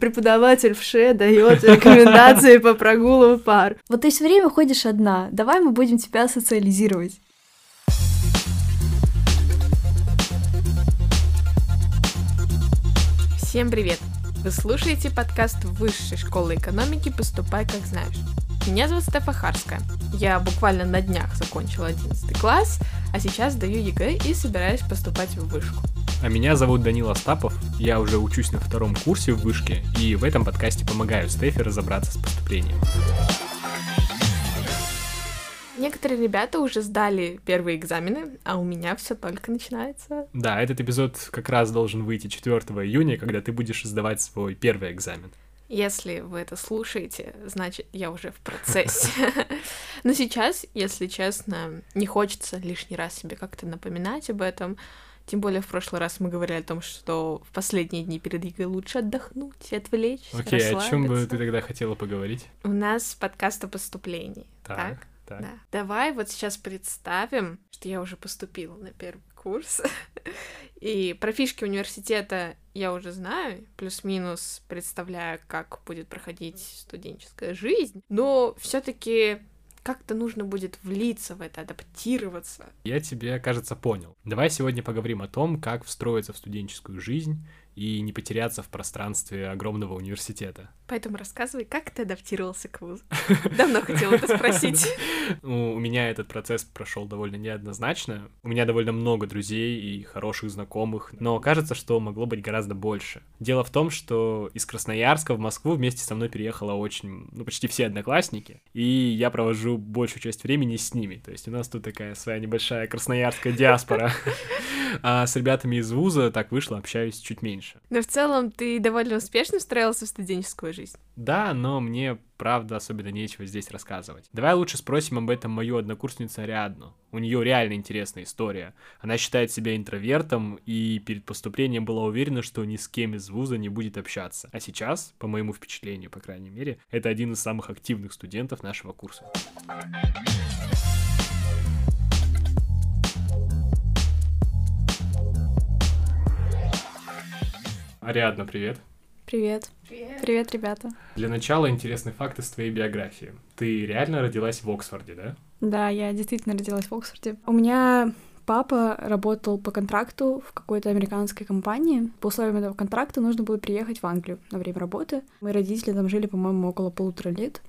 преподаватель ВШЭ дает рекомендации по прогулу пар. Вот ты все время ходишь одна, давай мы будем тебя социализировать. Всем привет! Вы слушаете подкаст Высшей школы экономики «Поступай, как знаешь». Меня зовут Стефа Харская. Я буквально на днях закончила 11 класс, а сейчас сдаю ЕГЭ и собираюсь поступать в вышку. А меня зовут Данил Остапов, я уже учусь на втором курсе в вышке, и в этом подкасте помогаю Стефе разобраться с поступлением. Некоторые ребята уже сдали первые экзамены, а у меня все только начинается. Да, этот эпизод как раз должен выйти 4 июня, когда ты будешь сдавать свой первый экзамен. Если вы это слушаете, значит, я уже в процессе. Но сейчас, если честно, не хочется лишний раз себе как-то напоминать об этом. Тем более в прошлый раз мы говорили о том, что в последние дни перед ЕГЭ лучше отдохнуть, отвлечься, Окей, окей, о чем бы ты тогда хотела поговорить? У нас подкаст о поступлении. Так, так? так. Да. Давай вот сейчас представим, что я уже поступила на первый курс. И про фишки университета я уже знаю, плюс-минус представляю, как будет проходить студенческая жизнь, но все-таки как-то нужно будет влиться в это, адаптироваться. Я тебе, кажется, понял. Давай сегодня поговорим о том, как встроиться в студенческую жизнь и не потеряться в пространстве огромного университета. Поэтому рассказывай, как ты адаптировался к вузу. Давно хотела это спросить. Ну, у меня этот процесс прошел довольно неоднозначно. У меня довольно много друзей и хороших знакомых, но кажется, что могло быть гораздо больше. Дело в том, что из Красноярска в Москву вместе со мной переехало очень, ну, почти все одноклассники, и я провожу большую часть времени с ними. То есть у нас тут такая своя небольшая красноярская диаспора. А с ребятами из вуза так вышло, общаюсь чуть меньше. Но в целом ты довольно успешно встроился в студенческую жизнь. Да, но мне, правда, особенно нечего здесь рассказывать. Давай лучше спросим об этом мою однокурсницу Ариадну. У нее реально интересная история. Она считает себя интровертом и перед поступлением была уверена, что ни с кем из вуза не будет общаться. А сейчас, по моему впечатлению, по крайней мере, это один из самых активных студентов нашего курса. Ариадна, привет. Привет. Привет. Привет, ребята. Для начала интересный факт из твоей биографии. Ты реально родилась в Оксфорде, да? Да, я действительно родилась в Оксфорде. У меня папа работал по контракту в какой-то американской компании. По условиям этого контракта нужно было приехать в Англию на время работы. Мои родители там жили, по-моему, около полутора лет.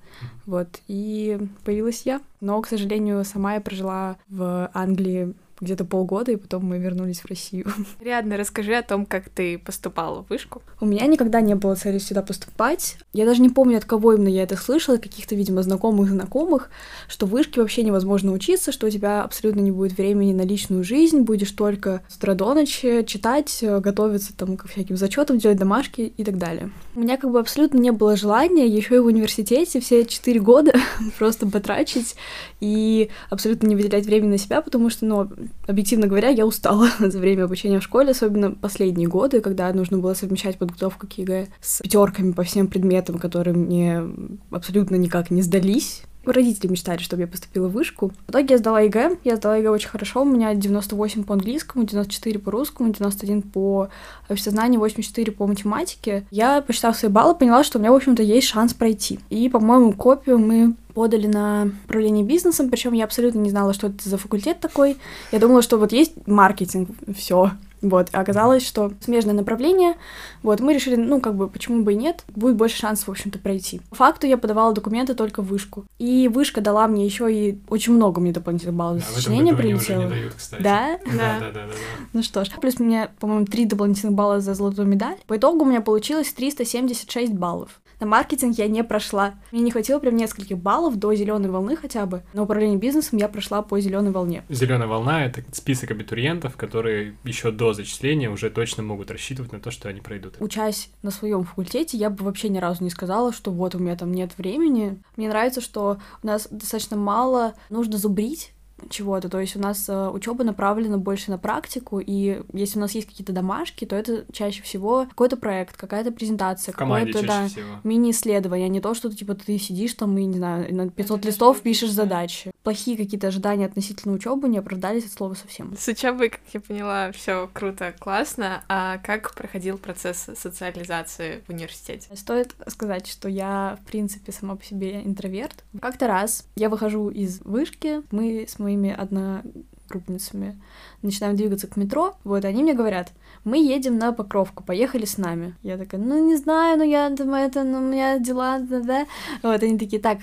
Вот. И появилась я. Но, к сожалению, сама я прожила в Англии где-то полгода, и потом мы вернулись в Россию. Рядно расскажи о том, как ты поступала в вышку. У меня никогда не было цели сюда поступать. Я даже не помню, от кого именно я это слышала, каких-то, видимо, знакомых знакомых, что в вышке вообще невозможно учиться, что у тебя абсолютно не будет времени на личную жизнь, будешь только с утра до ночи читать, готовиться там к всяким зачетам, делать домашки и так далее. У меня как бы абсолютно не было желания еще и в университете все четыре года просто потрачить и абсолютно не выделять время на себя, потому что, ну, объективно говоря, я устала за время обучения в школе, особенно последние годы, когда нужно было совмещать подготовку к ЕГЭ с пятерками по всем предметам, которые мне абсолютно никак не сдались. Родители мечтали, чтобы я поступила в вышку. В итоге я сдала ЕГЭ. Я сдала ЕГЭ очень хорошо. У меня 98 по английскому, 94 по русскому, 91 по обществознанию, 84 по математике. Я, посчитав свои баллы, поняла, что у меня, в общем-то, есть шанс пройти. И, по-моему, копию мы подали на управление бизнесом, причем я абсолютно не знала, что это за факультет такой. Я думала, что вот есть маркетинг, все. Вот, а оказалось, что смежное направление, вот, мы решили, ну, как бы, почему бы и нет, будет больше шансов, в общем-то, пройти. По факту я подавала документы только в вышку. И вышка дала мне еще и очень много мне дополнительных баллов да, за сочинение прилетело. Дают, да? Да? Да, да, да, да. Ну что ж, плюс мне, по-моему, три дополнительных балла за золотую медаль. По итогу у меня получилось 376 баллов. На маркетинг я не прошла. Мне не хватило прям нескольких баллов до зеленой волны хотя бы. На управление бизнесом я прошла по зеленой волне. Зеленая волна это список абитуриентов, которые еще до зачисления уже точно могут рассчитывать на то, что они пройдут. Учась на своем факультете, я бы вообще ни разу не сказала, что вот у меня там нет времени. Мне нравится, что у нас достаточно мало нужно зубрить чего-то. То есть у нас э, учеба направлена больше на практику, и если у нас есть какие-то домашки, то это чаще всего какой-то проект, какая-то презентация, какое-то да, мини-исследование, а не то, что ты, типа ты сидишь там и, не знаю, на 500 это листов пишешь задачи. Плохие какие-то ожидания относительно учебы не оправдались от слова совсем. С учебой, как я поняла, все круто, классно. А как проходил процесс социализации в университете? Стоит сказать, что я, в принципе, сама по себе интроверт. Как-то раз я выхожу из вышки, мы с моими одногруппницами начинаем двигаться к метро, вот, они мне говорят, мы едем на Покровку, поехали с нами. Я такая, ну, не знаю, ну, я думаю, это, ну, у меня дела, да-да. Вот, они такие, так,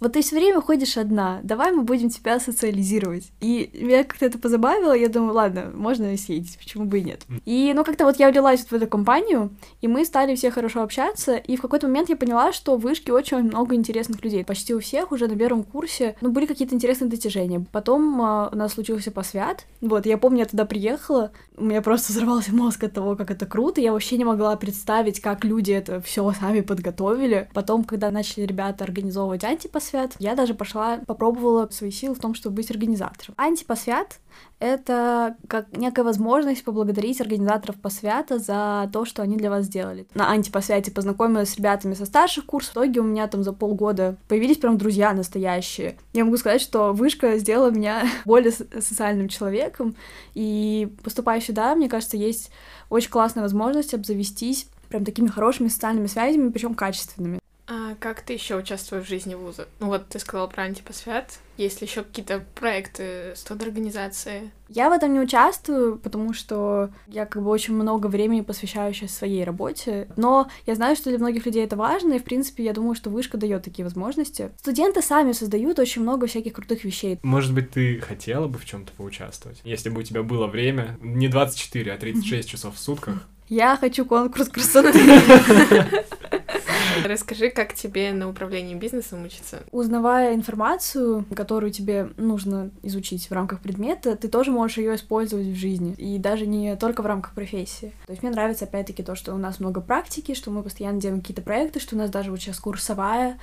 вот ты все время ходишь одна, давай мы будем тебя социализировать. И меня как-то это позабавило, я думаю, ладно, можно съездить, почему бы и нет. И, ну, как-то вот я влилась в эту компанию, и мы стали все хорошо общаться, и в какой-то момент я поняла, что в вышке очень много интересных людей. Почти у всех уже на первом курсе, ну, были какие-то интересные достижения. Потом э, у нас случился посвят, вот, я помню, я туда приехала, у меня просто взорвался мозг от того, как это круто, я вообще не могла представить, как люди это все сами подготовили. Потом, когда начали ребята организовывать антипосвят, антипосвят. Я даже пошла, попробовала свои силы в том, чтобы быть организатором. Антипосвят — это как некая возможность поблагодарить организаторов посвята за то, что они для вас сделали. На антипосвяте познакомилась с ребятами со старших курсов. В итоге у меня там за полгода появились прям друзья настоящие. Я могу сказать, что вышка сделала меня более социальным человеком. И поступая сюда, мне кажется, есть очень классная возможность обзавестись прям такими хорошими социальными связями, причем качественными. Как ты еще участвуешь в жизни вуза? Ну вот ты сказала про антипосвят. Есть ли еще какие-то проекты студорганизации? Я в этом не участвую, потому что я как бы очень много времени посвящаю сейчас своей работе. Но я знаю, что для многих людей это важно, и в принципе я думаю, что вышка дает такие возможности. Студенты сами создают очень много всяких крутых вещей. Может быть, ты хотела бы в чем-то поучаствовать? Если бы у тебя было время, не 24, а 36 часов в сутках. Я хочу конкурс красоты. Расскажи, как тебе на управлении бизнесом учиться? Узнавая информацию, которую тебе нужно изучить в рамках предмета, ты тоже можешь ее использовать в жизни. И даже не только в рамках профессии. То есть мне нравится, опять-таки, то, что у нас много практики, что мы постоянно делаем какие-то проекты, что у нас даже вот сейчас курсовая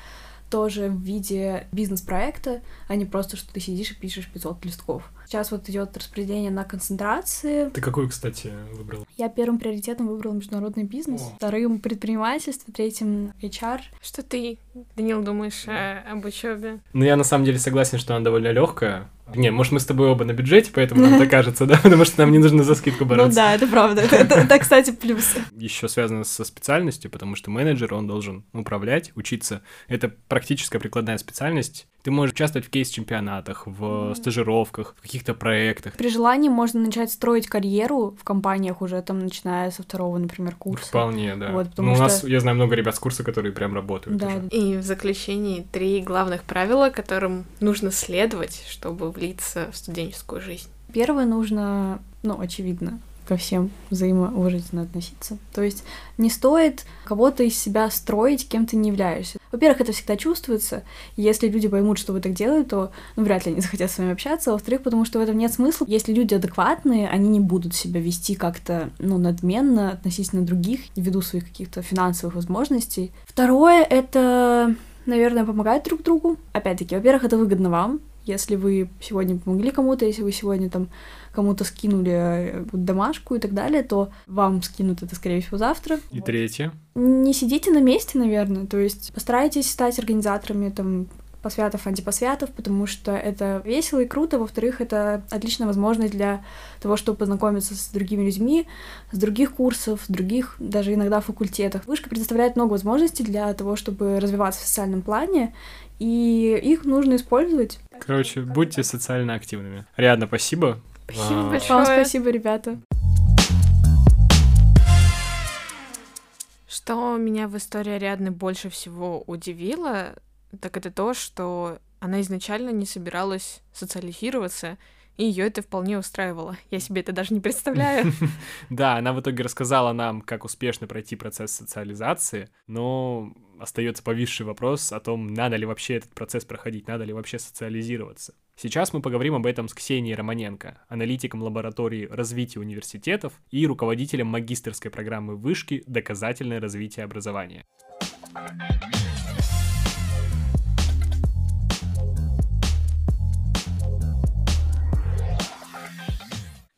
тоже в виде бизнес-проекта, а не просто, что ты сидишь и пишешь 500 листков. Сейчас вот идет распределение на концентрации. Ты какую, кстати, выбрал? Я первым приоритетом выбрал международный бизнес, О. вторым предпринимательство, третьим HR. Что ты, Данил, думаешь да. об учебе? Ну, я на самом деле согласен, что она довольно легкая. Не, может, мы с тобой оба на бюджете, поэтому нам так кажется, да? Потому что нам не нужно за скидку ну бороться. Ну да, это правда. Это, кстати, плюс. Еще связано со специальностью, потому что менеджер, он должен управлять, учиться. Это практическая прикладная специальность. Ты можешь участвовать в кейс-чемпионатах, в стажировках, в каких-то проектах. При желании можно начать строить карьеру в компаниях уже там, начиная со второго, например, курса. Вполне, да. Вот, ну, что... у нас, я знаю много ребят с курса, которые прям работают да. уже. И в заключении три главных правила, которым нужно следовать, чтобы влиться в студенческую жизнь. Первое нужно, ну, очевидно, ко всем взаимоуважительно относиться. То есть не стоит кого-то из себя строить, кем ты не являешься. Во-первых, это всегда чувствуется. Если люди поймут, что вы так делаете, то ну, вряд ли они захотят с вами общаться. Во-вторых, потому что в этом нет смысла. Если люди адекватные, они не будут себя вести как-то ну, надменно относительно других, ввиду своих каких-то финансовых возможностей. Второе — это наверное, помогать друг другу. Опять-таки, во-первых, это выгодно вам, если вы сегодня помогли кому-то, если вы сегодня там кому-то скинули э, домашку и так далее, то вам скинут это, скорее всего, завтра. И третье. Не сидите на месте, наверное, то есть постарайтесь стать организаторами там посвятов, антипосвятов, потому что это весело и круто. Во-вторых, это отличная возможность для того, чтобы познакомиться с другими людьми, с других курсов, с других, даже иногда факультетов. Вышка предоставляет много возможностей для того, чтобы развиваться в социальном плане, и их нужно использовать. Короче, будьте социально активными. Рядно, спасибо. Спасибо а... большое. Вам спасибо, ребята. Что меня в истории Ариадны больше всего удивило, так это то, что она изначально не собиралась социализироваться, и ее это вполне устраивало. Я себе это даже не представляю. Да, она в итоге рассказала нам, как успешно пройти процесс социализации, но остается повисший вопрос о том, надо ли вообще этот процесс проходить, надо ли вообще социализироваться. Сейчас мы поговорим об этом с Ксенией Романенко, аналитиком лаборатории развития университетов и руководителем магистрской программы вышки «Доказательное развитие образования».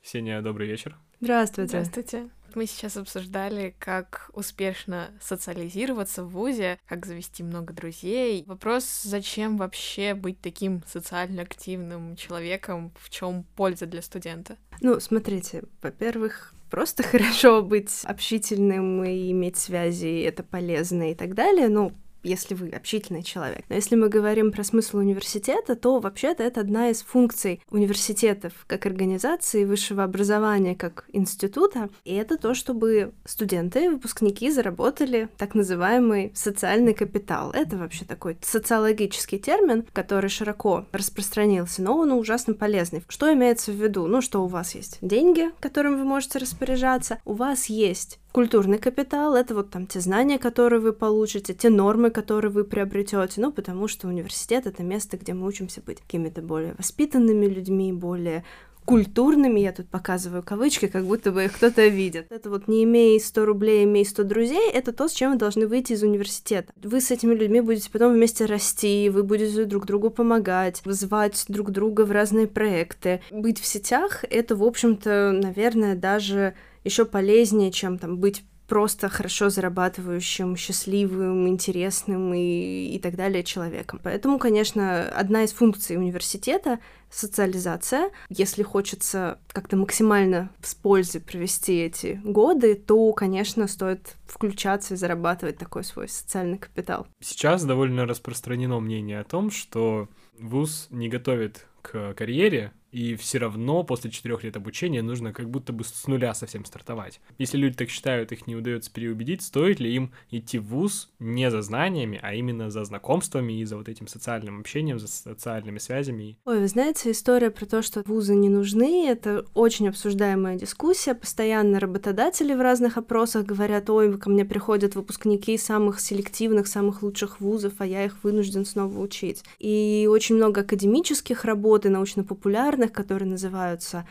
Ксения, добрый вечер. Здравствуйте. Здравствуйте. Мы сейчас обсуждали, как успешно социализироваться в ВУЗе, как завести много друзей. Вопрос, зачем вообще быть таким социально активным человеком, в чем польза для студента? Ну, смотрите, во-первых, просто хорошо быть общительным и иметь связи, это полезно и так далее, но если вы общительный человек. Но если мы говорим про смысл университета, то вообще-то это одна из функций университетов как организации высшего образования, как института. И это то, чтобы студенты, выпускники заработали так называемый социальный капитал. Это вообще такой социологический термин, который широко распространился, но он ужасно полезный. Что имеется в виду? Ну, что у вас есть деньги, которым вы можете распоряжаться, у вас есть Культурный капитал — это вот там те знания, которые вы получите, те нормы, которые вы приобретете, ну, потому что университет — это место, где мы учимся быть какими-то более воспитанными людьми, более культурными, я тут показываю кавычки, как будто бы их кто-то видит. Это вот не имей 100 рублей, имей 100 друзей, это то, с чем вы должны выйти из университета. Вы с этими людьми будете потом вместе расти, вы будете друг другу помогать, вызывать друг друга в разные проекты. Быть в сетях — это, в общем-то, наверное, даже еще полезнее, чем там быть просто хорошо зарабатывающим, счастливым, интересным и, и так далее человеком. Поэтому, конечно, одна из функций университета — социализация. Если хочется как-то максимально с пользой провести эти годы, то, конечно, стоит включаться и зарабатывать такой свой социальный капитал. Сейчас довольно распространено мнение о том, что ВУЗ не готовит к карьере, и все равно после четырех лет обучения нужно как будто бы с нуля совсем стартовать. Если люди так считают, их не удается переубедить, стоит ли им идти в ВУЗ не за знаниями, а именно за знакомствами и за вот этим социальным общением, за социальными связями. Ой, вы знаете, история про то, что вузы не нужны, это очень обсуждаемая дискуссия. Постоянно работодатели в разных опросах говорят, ой, ко мне приходят выпускники самых селективных, самых лучших вузов, а я их вынужден снова учить. И очень много академических работ и научно-популярных популярных, которые называются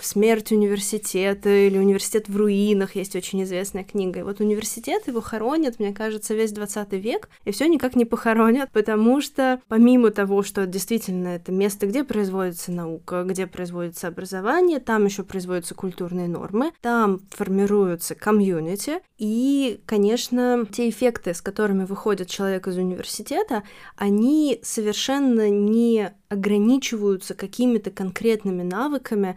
«Смерть университета» или «Университет в руинах», есть очень известная книга. И вот университет его хоронят, мне кажется, весь 20 век, и все никак не похоронят, потому что помимо того, что действительно это место, где производится наука, где производится образование, там еще производятся культурные нормы, там формируются комьюнити, и, конечно, те эффекты, с которыми выходит человек из университета, они совершенно не ограничиваются какими-то конкретными навыками,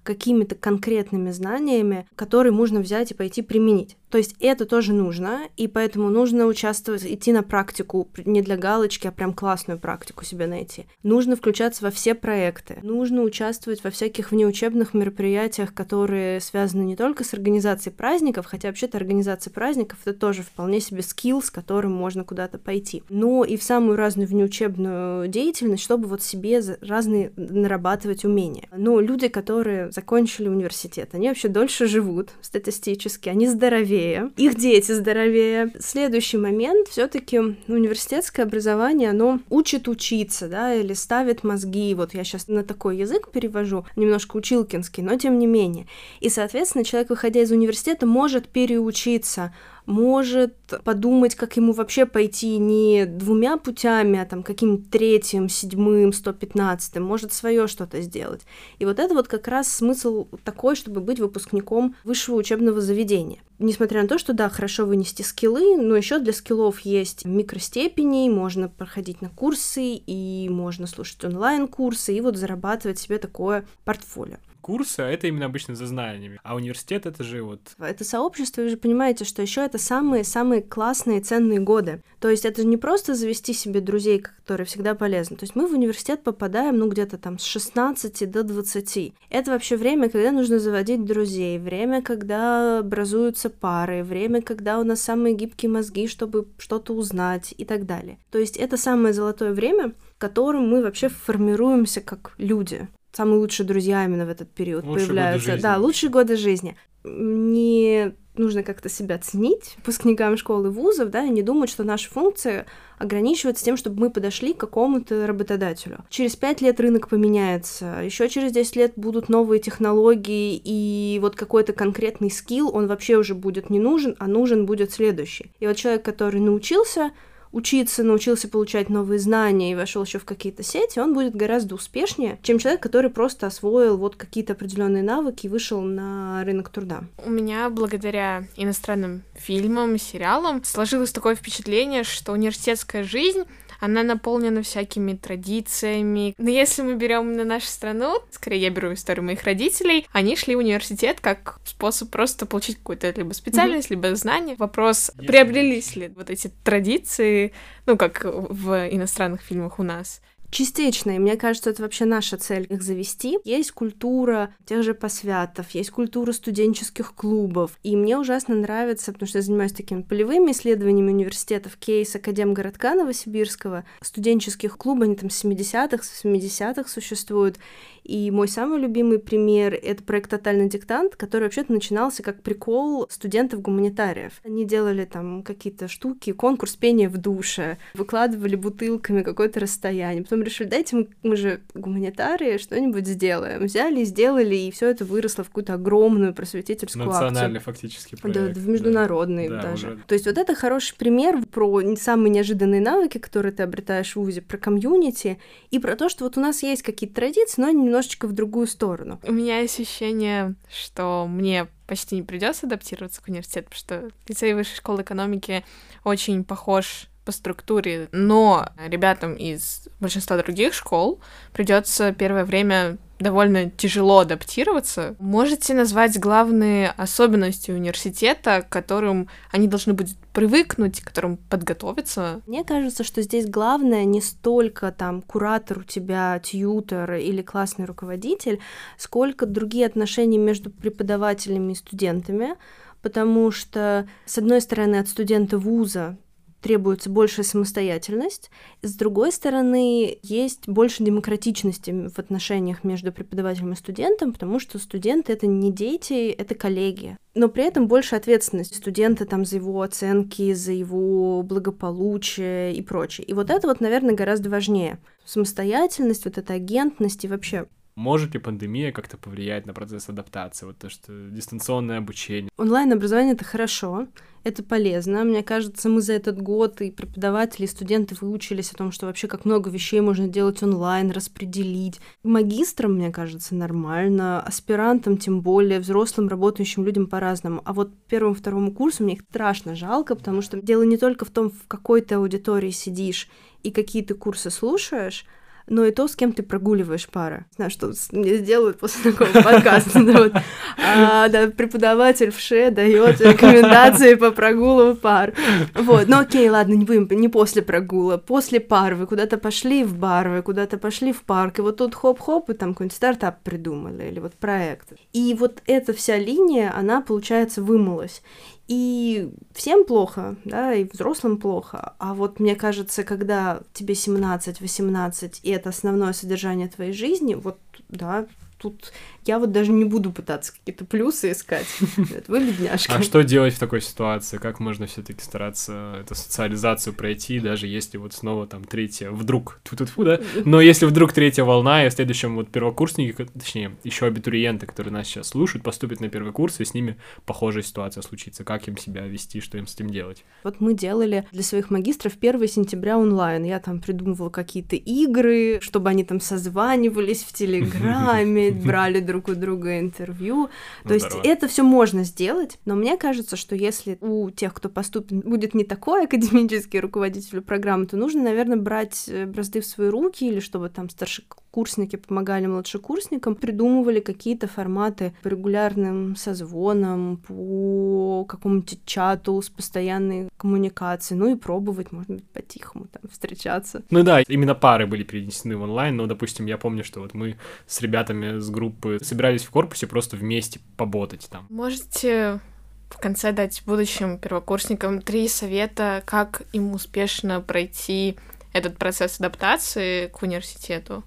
какими-то конкретными знаниями, которые можно взять и пойти применить. То есть это тоже нужно, и поэтому нужно участвовать, идти на практику не для галочки, а прям классную практику себе найти. Нужно включаться во все проекты, нужно участвовать во всяких внеучебных мероприятиях, которые связаны не только с организацией праздников, хотя вообще-то организация праздников это тоже вполне себе скилл, с которым можно куда-то пойти, но и в самую разную внеучебную деятельность, чтобы вот себе разные нарабатывать умения. Но люди, которые закончили университет, они вообще дольше живут статистически, они здоровее, их дети здоровее. Следующий момент, все таки университетское образование, оно учит учиться, да, или ставит мозги, вот я сейчас на такой язык перевожу, немножко училкинский, но тем не менее. И, соответственно, человек, выходя из университета, может переучиться, может подумать, как ему вообще пойти не двумя путями, а там каким-то третьим, седьмым, сто пятнадцатым, может свое что-то сделать. И вот это вот как раз смысл такой, чтобы быть выпускником высшего учебного заведения. Несмотря на то, что да, хорошо вынести скиллы, но еще для скиллов есть микростепени, можно проходить на курсы, и можно слушать онлайн-курсы, и вот зарабатывать себе такое портфолио курсы, а это именно обычно за знаниями. А университет это же вот... Это сообщество, вы же понимаете, что еще это самые-самые классные, ценные годы. То есть это не просто завести себе друзей, которые всегда полезны. То есть мы в университет попадаем, ну, где-то там с 16 до 20. Это вообще время, когда нужно заводить друзей, время, когда образуются пары, время, когда у нас самые гибкие мозги, чтобы что-то узнать и так далее. То есть это самое золотое время, в котором мы вообще формируемся как люди самые лучшие друзья именно в этот период лучшие появляются. Да, лучшие годы жизни. Не нужно как-то себя ценить выпускникам школы вузов, да, и не думать, что наша функция ограничивается тем, чтобы мы подошли к какому-то работодателю. Через пять лет рынок поменяется, еще через 10 лет будут новые технологии, и вот какой-то конкретный скилл, он вообще уже будет не нужен, а нужен будет следующий. И вот человек, который научился учиться, научился получать новые знания и вошел еще в какие-то сети, он будет гораздо успешнее, чем человек, который просто освоил вот какие-то определенные навыки и вышел на рынок труда. У меня благодаря иностранным фильмам, сериалам сложилось такое впечатление, что университетская жизнь она наполнена всякими традициями. Но если мы берем на нашу страну, скорее я беру историю моих родителей, они шли в университет как способ просто получить какую-то либо специальность, mm-hmm. либо знание. Вопрос, если приобрелись ли вот эти традиции, ну, как в иностранных фильмах у нас. Частично, и мне кажется, это вообще наша цель их завести. Есть культура тех же посвятов, есть культура студенческих клубов, и мне ужасно нравится, потому что я занимаюсь такими полевыми исследованиями университетов, кейс Академгородка Новосибирского, студенческих клубов, они там с 70-х, с 70-х существуют, и мой самый любимый пример — это проект «Тотальный диктант», который вообще-то начинался как прикол студентов-гуманитариев. Они делали там какие-то штуки, конкурс пения в душе, выкладывали бутылками какое-то расстояние. Потом решили, дайте мы, мы же гуманитарии, что-нибудь сделаем. Взяли, сделали, и все это выросло в какую-то огромную просветительскую Национальный акцию. фактически проект. Да, в международный да. даже. Да, уже. То есть вот это хороший пример про самые неожиданные навыки, которые ты обретаешь в ВУЗе, про комьюнити, и про то, что вот у нас есть какие-то традиции, но они немножечко в другую сторону. У меня ощущение, что мне почти не придется адаптироваться к университету, потому что лицей высшей школы экономики очень похож по структуре, но ребятам из большинства других школ придется первое время довольно тяжело адаптироваться. Можете назвать главные особенности университета, к которым они должны будут привыкнуть, к которым подготовиться? Мне кажется, что здесь главное не столько там куратор у тебя, тьютер или классный руководитель, сколько другие отношения между преподавателями и студентами, потому что, с одной стороны, от студента вуза требуется большая самостоятельность. С другой стороны, есть больше демократичности в отношениях между преподавателем и студентом, потому что студенты — это не дети, это коллеги. Но при этом больше ответственность студента там за его оценки, за его благополучие и прочее. И вот это вот, наверное, гораздо важнее. Самостоятельность, вот эта агентность и вообще может ли пандемия как-то повлиять на процесс адаптации? Вот то, что дистанционное обучение. Онлайн-образование — это хорошо, это полезно. Мне кажется, мы за этот год и преподаватели, и студенты выучились о том, что вообще как много вещей можно делать онлайн, распределить. Магистрам, мне кажется, нормально, аспирантам тем более, взрослым работающим людям по-разному. А вот первому, второму курсу мне их страшно жалко, потому что дело не только в том, в какой ты аудитории сидишь и какие ты курсы слушаешь, но и то, с кем ты прогуливаешь пары. Знаю, что мне сделают после такого подкаста. Вот. А, да, преподаватель в ШЕ дает рекомендации по прогулу пар. Вот, ну окей, ладно, не будем, не после прогула, после пар вы куда-то пошли в бар, вы куда-то пошли в парк, и вот тут хоп-хоп, и там какой-нибудь стартап придумали, или вот проект. И вот эта вся линия, она, получается, вымылась. И всем плохо, да, и взрослым плохо. А вот мне кажется, когда тебе 17-18, и это основное содержание твоей жизни, вот, да, тут я вот даже не буду пытаться какие-то плюсы искать. Вы бедняжка. А что делать в такой ситуации? Как можно все таки стараться эту социализацию пройти, даже если вот снова там третья, вдруг, тут фу да? Но если вдруг третья волна, и в следующем вот первокурсники, точнее, еще абитуриенты, которые нас сейчас слушают, поступят на первый курс, и с ними похожая ситуация случится. Как им себя вести, что им с этим делать? Вот мы делали для своих магистров 1 сентября онлайн. Я там придумывала какие-то игры, чтобы они там созванивались в Телеграме, брали друг у друга интервью. Ну, То есть это все можно сделать, но мне кажется, что если у тех, кто поступит, будет не такой академический руководитель программы, то нужно, наверное, брать э, бразды в свои руки или чтобы там старшекурсники помогали младшекурсникам, придумывали какие-то форматы по регулярным созвонам, по какому-нибудь чату с постоянной коммуникацией, ну и пробовать, может быть, по-тихому там встречаться. Ну да, именно пары были перенесены в онлайн, но, допустим, я помню, что вот мы с ребятами с группы собирались в корпусе просто вместе поботать там. Можете в конце дать будущим первокурсникам три совета, как им успешно пройти этот процесс адаптации к университету?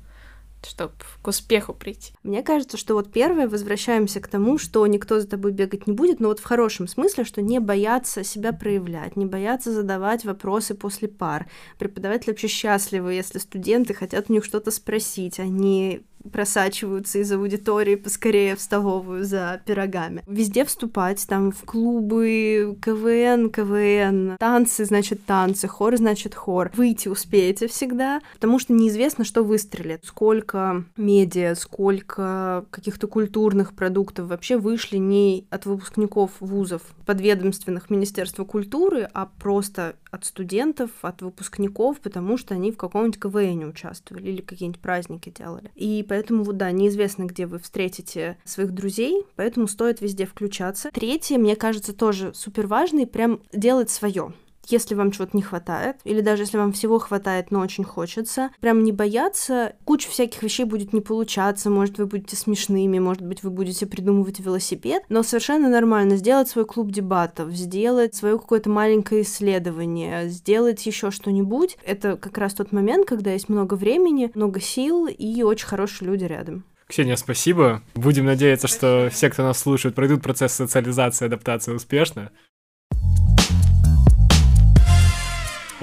Чтобы к успеху прийти? Мне кажется, что вот первое, возвращаемся к тому, что никто за тобой бегать не будет, но вот в хорошем смысле, что не бояться себя проявлять, не бояться задавать вопросы после пар. Преподаватели вообще счастливы, если студенты хотят у них что-то спросить, они просачиваются из аудитории поскорее в столовую за пирогами. Везде вступать, там в клубы, КВН, КВН, танцы, значит, танцы, хор, значит, хор. Выйти успеете всегда, потому что неизвестно, что выстрелит. Сколько медиа, сколько каких-то культурных продуктов вообще вышли не от выпускников вузов подведомственных Министерства культуры, а просто от студентов, от выпускников, потому что они в каком-нибудь КВН участвовали или какие-нибудь праздники делали. И поэтому, вот да, неизвестно, где вы встретите своих друзей, поэтому стоит везде включаться. Третье, мне кажется, тоже супер важный, прям делать свое если вам чего-то не хватает, или даже если вам всего хватает, но очень хочется, прям не бояться, куча всяких вещей будет не получаться, может, вы будете смешными, может быть, вы будете придумывать велосипед, но совершенно нормально сделать свой клуб дебатов, сделать свое какое-то маленькое исследование, сделать еще что-нибудь. Это как раз тот момент, когда есть много времени, много сил и очень хорошие люди рядом. Ксения, спасибо. Будем надеяться, что все, кто нас слушает, пройдут процесс социализации и адаптации успешно.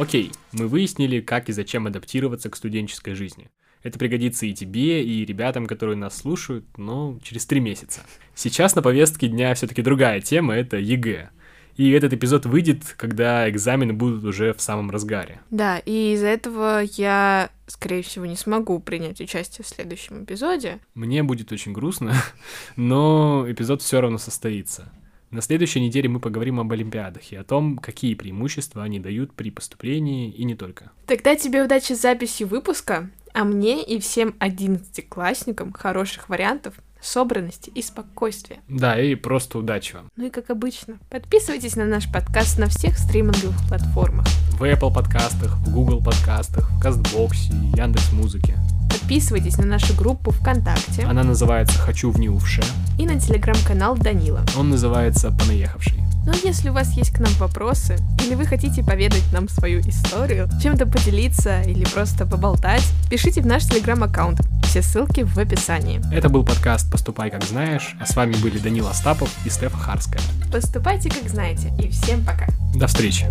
Окей, мы выяснили, как и зачем адаптироваться к студенческой жизни. Это пригодится и тебе, и ребятам, которые нас слушают, но через три месяца. Сейчас на повестке дня все-таки другая тема, это ЕГЭ. И этот эпизод выйдет, когда экзамены будут уже в самом разгаре. Да, и из-за этого я, скорее всего, не смогу принять участие в следующем эпизоде. Мне будет очень грустно, но эпизод все равно состоится. На следующей неделе мы поговорим об Олимпиадах и о том, какие преимущества они дают при поступлении и не только. Тогда тебе удачи с записью выпуска, а мне и всем одиннадцатиклассникам хороших вариантов, собранности и спокойствия. Да, и просто удачи вам. Ну и как обычно, подписывайтесь на наш подкаст на всех стриминговых платформах. В Apple подкастах, в Google подкастах, в Кастбоксе, Яндекс.Музыке. Подписывайтесь на нашу группу ВКонтакте. Она называется «Хочу в Неувше». И на телеграм-канал Данила. Он называется «Понаехавший». Ну а если у вас есть к нам вопросы, или вы хотите поведать нам свою историю, чем-то поделиться или просто поболтать, пишите в наш телеграм-аккаунт. Все ссылки в описании. Это был подкаст «Поступай как знаешь», а с вами были Данил Остапов и Стефа Харская. Поступайте как знаете, и всем пока. До встречи.